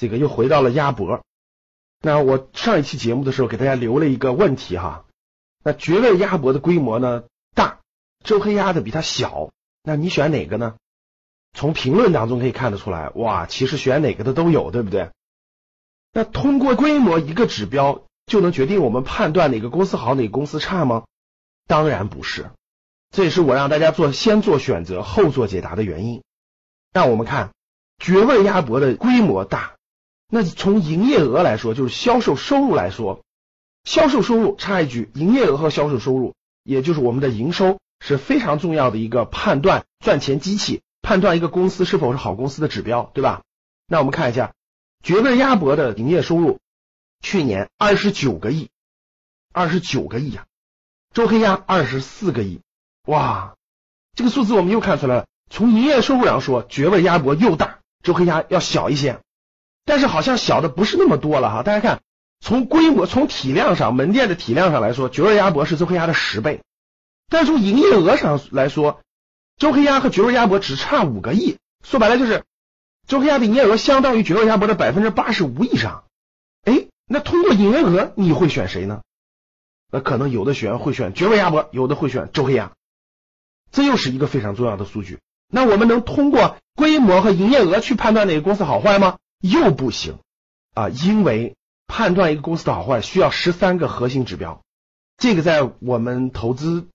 这个又回到了鸭脖。那我上一期节目的时候给大家留了一个问题哈，那绝味鸭脖的规模呢大，周黑鸭的比它小，那你选哪个呢？从评论当中可以看得出来，哇，其实选哪个的都有，对不对？那通过规模一个指标就能决定我们判断哪个公司好，哪个公司差吗？当然不是。这也是我让大家做先做选择后做解答的原因。让我们看绝味鸭脖的规模大，那从营业额来说，就是销售收入来说，销售收入插一句，营业额和销售收入，也就是我们的营收是非常重要的一个判断赚钱机器，判断一个公司是否是好公司的指标，对吧？那我们看一下绝味鸭脖的营业收入，去年二十九个亿，二十九个亿呀，周黑鸭二十四个亿。哇，这个数字我们又看出来了。从营业收入上说，绝味鸭脖又大，周黑鸭要小一些，但是好像小的不是那么多了哈。大家看，从规模、从体量上，门店的体量上来说，绝味鸭脖是周黑鸭的十倍，但是从营业额上来说，周黑鸭和绝味鸭脖只差五个亿。说白了就是，周黑鸭的营业额相当于绝味鸭脖的百分之八十五以上。哎，那通过营业额，你会选谁呢？那可能有的学员会选绝味鸭脖，有的会选周黑鸭。这又是一个非常重要的数据。那我们能通过规模和营业额去判断哪个公司好坏吗？又不行啊，因为判断一个公司的好坏需要十三个核心指标。这个在我们投资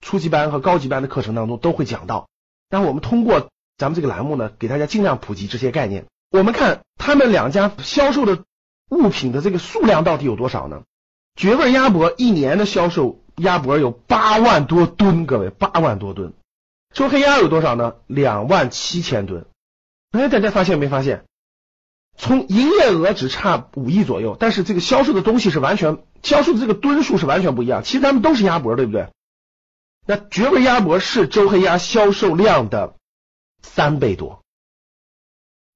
初级班和高级班的课程当中都会讲到。那我们通过咱们这个栏目呢，给大家尽量普及这些概念。我们看他们两家销售的物品的这个数量到底有多少呢？绝味鸭脖一年的销售。鸭脖有八万多吨，各位八万多吨。周黑鸭有多少呢？两万七千吨。哎，大家发现没发现？从营业额只差五亿左右，但是这个销售的东西是完全销售的这个吨数是完全不一样。其实他们都是鸭脖，对不对？那绝味鸭脖是周黑鸭销售量的三倍多。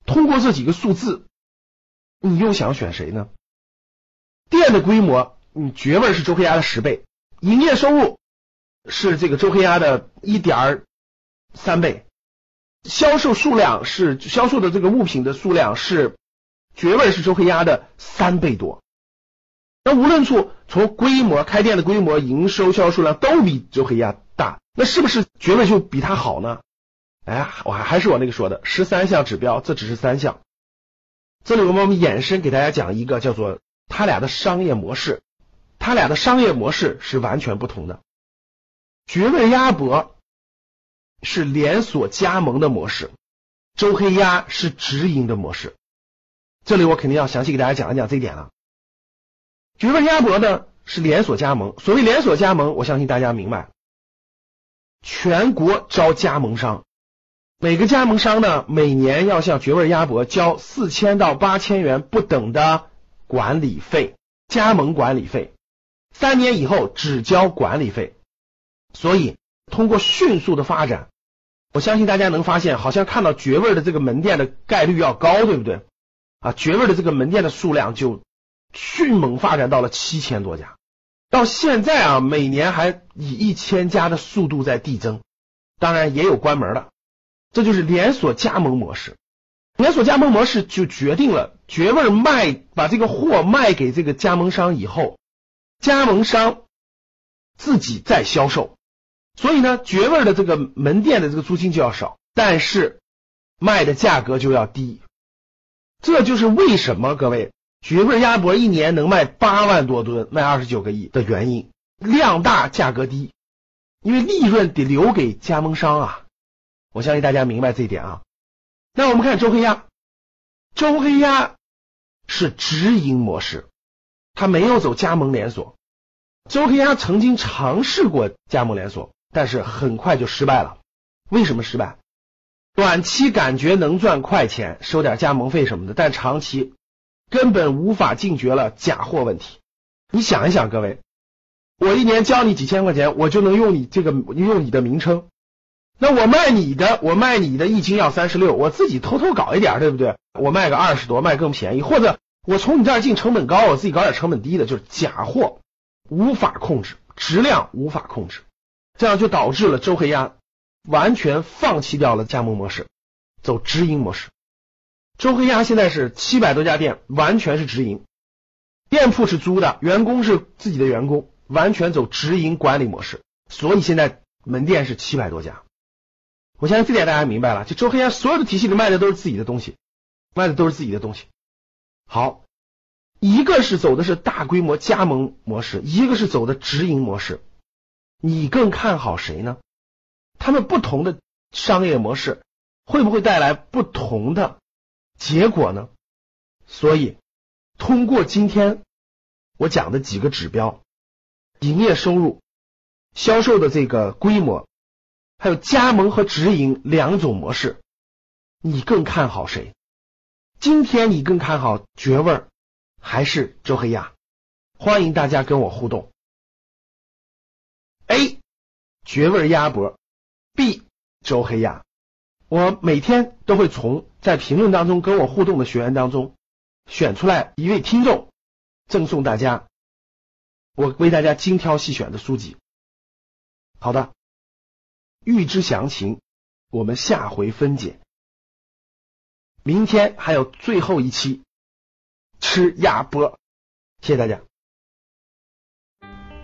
通过这几个数字，你又想选谁呢？店的规模，你，绝味是周黑鸭的十倍。营业收入是这个周黑鸭的一点三倍，销售数量是销售的这个物品的数量是绝味是周黑鸭的三倍多。那无论从从规模、开店的规模、营收、销售量都比周黑鸭大，那是不是绝味就比它好呢？哎，我还还是我那个说的十三项指标，这只是三项。这里我们我们衍生给大家讲一个叫做他俩的商业模式。它俩的商业模式是完全不同的。绝味鸭脖是连锁加盟的模式，周黑鸭是直营的模式。这里我肯定要详细给大家讲一讲这一点了。绝味鸭脖呢是连锁加盟，所谓连锁加盟，我相信大家明白，全国招加盟商，每个加盟商呢每年要向绝味鸭脖交四千到八千元不等的管理费，加盟管理费。三年以后只交管理费，所以通过迅速的发展，我相信大家能发现，好像看到绝味的这个门店的概率要高，对不对？啊，绝味的这个门店的数量就迅猛发展到了七千多家，到现在啊，每年还以一千家的速度在递增，当然也有关门的，这就是连锁加盟模式。连锁加盟模式就决定了绝味卖把这个货卖给这个加盟商以后。加盟商自己在销售，所以呢，绝味的这个门店的这个租金就要少，但是卖的价格就要低。这就是为什么各位绝味鸭脖一年能卖八万多吨，卖二十九个亿的原因。量大价格低，因为利润得留给加盟商啊。我相信大家明白这一点啊。那我们看周黑鸭，周黑鸭是直营模式。他没有走加盟连锁，周黑鸭曾经尝试过加盟连锁，但是很快就失败了。为什么失败？短期感觉能赚快钱，收点加盟费什么的，但长期根本无法禁绝了假货问题。你想一想，各位，我一年交你几千块钱，我就能用你这个用你的名称，那我卖你的，我卖你的一斤要三十六，我自己偷偷搞一点，对不对？我卖个二十多，卖更便宜，或者我从你这儿进成本高，我自己搞点成本低的，就是假货，无法控制，质量无法控制，这样就导致了周黑鸭完全放弃掉了加盟模式，走直营模式。周黑鸭现在是七百多家店，完全是直营。店铺是租的，员工是自己的员工，完全走直营管理模式，所以现在门店是七百多家。我相信这点大家明白了，就周黑鸭所有的体系里卖的都是自己的东西，卖的都是自己的东西。好，一个是走的是大规模加盟模式，一个是走的直营模式，你更看好谁呢？他们不同的商业模式会不会带来不同的结果呢？所以。通过今天我讲的几个指标，营业收入、销售的这个规模，还有加盟和直营两种模式，你更看好谁？今天你更看好绝味儿还是周黑鸭？欢迎大家跟我互动。A 绝味鸭脖，B 周黑鸭。我每天都会从在评论当中跟我互动的学员当中。选出来一位听众，赠送大家我为大家精挑细选的书籍。好的，预知详情，我们下回分解。明天还有最后一期吃鸭脖，谢谢大家。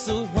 so